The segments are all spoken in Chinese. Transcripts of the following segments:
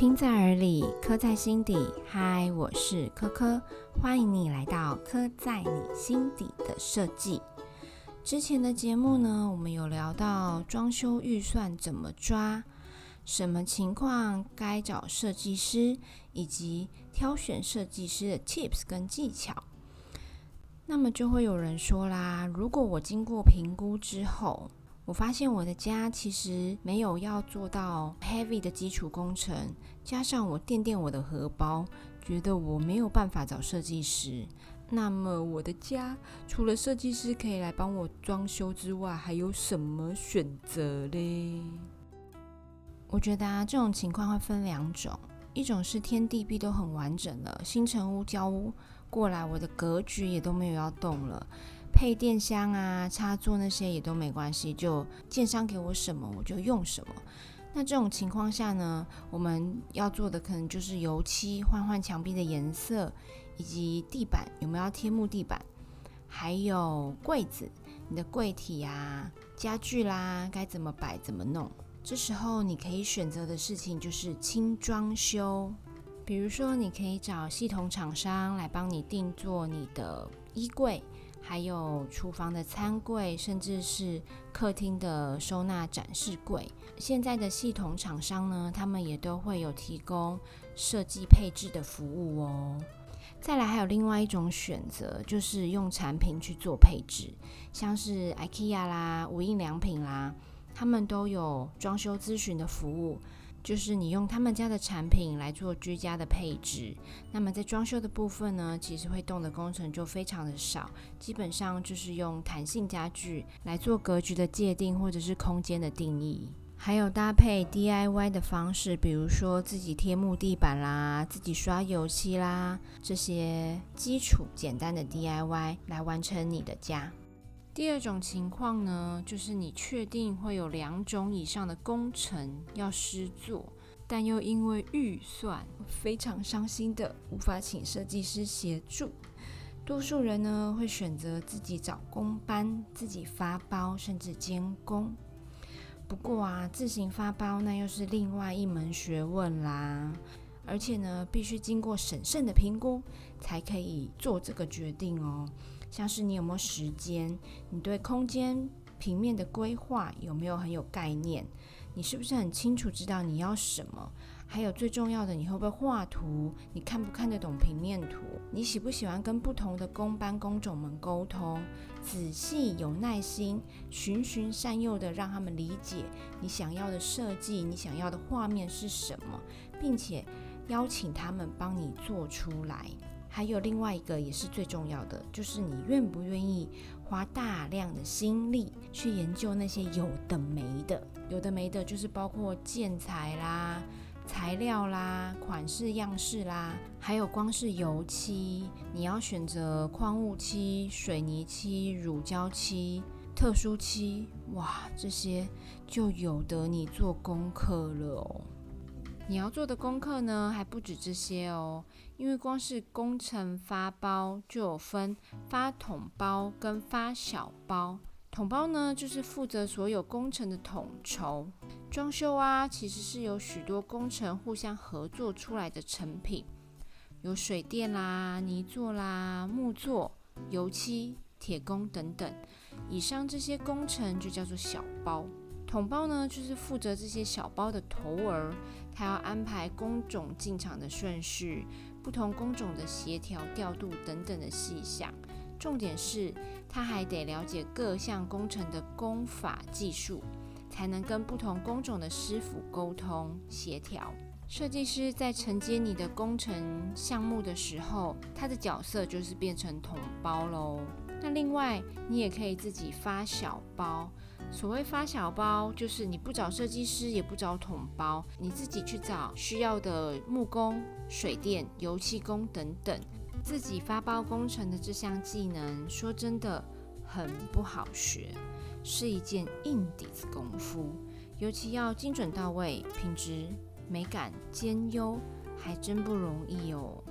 听在耳里，刻在心底。嗨，我是科科，欢迎你来到刻在你心底的设计。之前的节目呢，我们有聊到装修预算怎么抓，什么情况该找设计师，以及挑选设计师的 tips 跟技巧。那么就会有人说啦，如果我经过评估之后，我发现我的家其实没有要做到 heavy 的基础工程，加上我垫垫我的荷包，觉得我没有办法找设计师。那么我的家除了设计师可以来帮我装修之外，还有什么选择嘞？我觉得啊，这种情况会分两种，一种是天地壁都很完整了，新城屋交屋过来，我的格局也都没有要动了。配电箱啊、插座那些也都没关系，就建商给我什么我就用什么。那这种情况下呢，我们要做的可能就是油漆换换墙壁的颜色，以及地板有没有要贴木地板，还有柜子，你的柜体啊、家具啦该怎么摆怎么弄。这时候你可以选择的事情就是轻装修，比如说你可以找系统厂商来帮你定做你的衣柜。还有厨房的餐柜，甚至是客厅的收纳展示柜。现在的系统厂商呢，他们也都会有提供设计配置的服务哦。再来，还有另外一种选择，就是用产品去做配置，像是 IKEA 啦、无印良品啦，他们都有装修咨询的服务。就是你用他们家的产品来做居家的配置，那么在装修的部分呢，其实会动的工程就非常的少，基本上就是用弹性家具来做格局的界定或者是空间的定义，还有搭配 DIY 的方式，比如说自己贴木地板啦，自己刷油漆啦，这些基础简单的 DIY 来完成你的家。第二种情况呢，就是你确定会有两种以上的工程要施做，但又因为预算非常伤心的无法请设计师协助。多数人呢会选择自己找工班，自己发包甚至监工。不过啊，自行发包那又是另外一门学问啦，而且呢必须经过审慎的评估才可以做这个决定哦。像是你有没有时间？你对空间平面的规划有没有很有概念？你是不是很清楚知道你要什么？还有最重要的，你会不会画图？你看不看得懂平面图？你喜不喜欢跟不同的工班工种们沟通？仔细有耐心，循循善诱的让他们理解你想要的设计，你想要的画面是什么，并且邀请他们帮你做出来。还有另外一个也是最重要的，就是你愿不愿意花大量的心力去研究那些有的没的，有的没的，就是包括建材啦、材料啦、款式样式啦，还有光是油漆，你要选择矿物漆、水泥漆、乳胶漆、特殊漆，哇，这些就有得你做功课了哦。你要做的功课呢，还不止这些哦。因为光是工程发包就有分发统包跟发小包。统包呢，就是负责所有工程的统筹。装修啊，其实是有许多工程互相合作出来的成品，有水电啦、泥作啦、木作、油漆、铁工等等。以上这些工程就叫做小包。统包呢，就是负责这些小包的头儿。他要安排工种进场的顺序，不同工种的协调调度等等的细项。重点是，他还得了解各项工程的工法技术，才能跟不同工种的师傅沟通协调。设计师在承接你的工程项目的时候，他的角色就是变成统包喽。那另外，你也可以自己发小包。所谓发小包，就是你不找设计师，也不找统包，你自己去找需要的木工、水电、油漆工等等，自己发包工程的这项技能，说真的很不好学，是一件硬底子功夫，尤其要精准到位、品质美感兼优，还真不容易哦。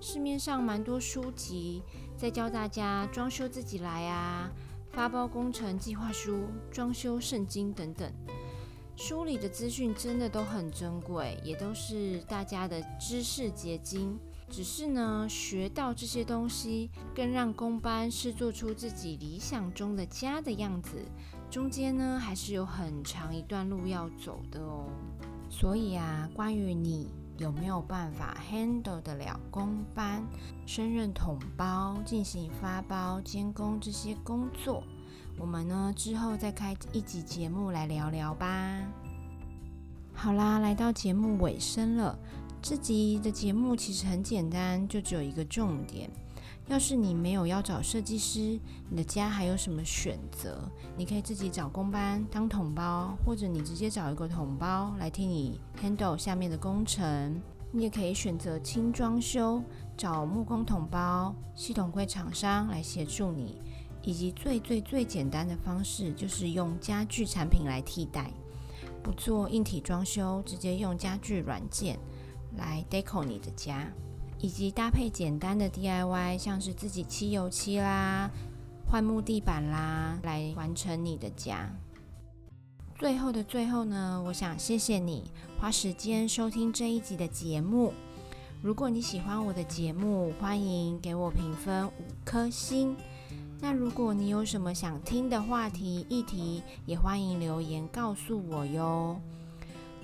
市面上蛮多书籍在教大家装修自己来啊。发包工程计划书、装修圣经等等，书里的资讯真的都很珍贵，也都是大家的知识结晶。只是呢，学到这些东西，更让工班是做出自己理想中的家的样子，中间呢还是有很长一段路要走的哦。所以啊，关于你有没有办法 handle 得了工班、升任统包、进行发包、监工这些工作，我们呢之后再开一集节目来聊聊吧。好啦，来到节目尾声了。这集的节目其实很简单，就只有一个重点。要是你没有要找设计师，你的家还有什么选择？你可以自己找工班当统包，或者你直接找一个统包来替你 handle 下面的工程。你也可以选择轻装修，找木工统包、系统柜厂商来协助你。以及最最最简单的方式，就是用家具产品来替代，不做硬体装修，直接用家具软件。来 deco 你的家，以及搭配简单的 DIY，像是自己漆油漆啦、换木地板啦，来完成你的家。最后的最后呢，我想谢谢你花时间收听这一集的节目。如果你喜欢我的节目，欢迎给我评分五颗星。那如果你有什么想听的话题、议题，也欢迎留言告诉我哟。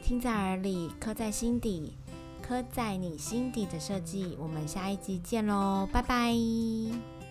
听在耳里，刻在心底。刻在你心底的设计，我们下一集见喽，拜拜。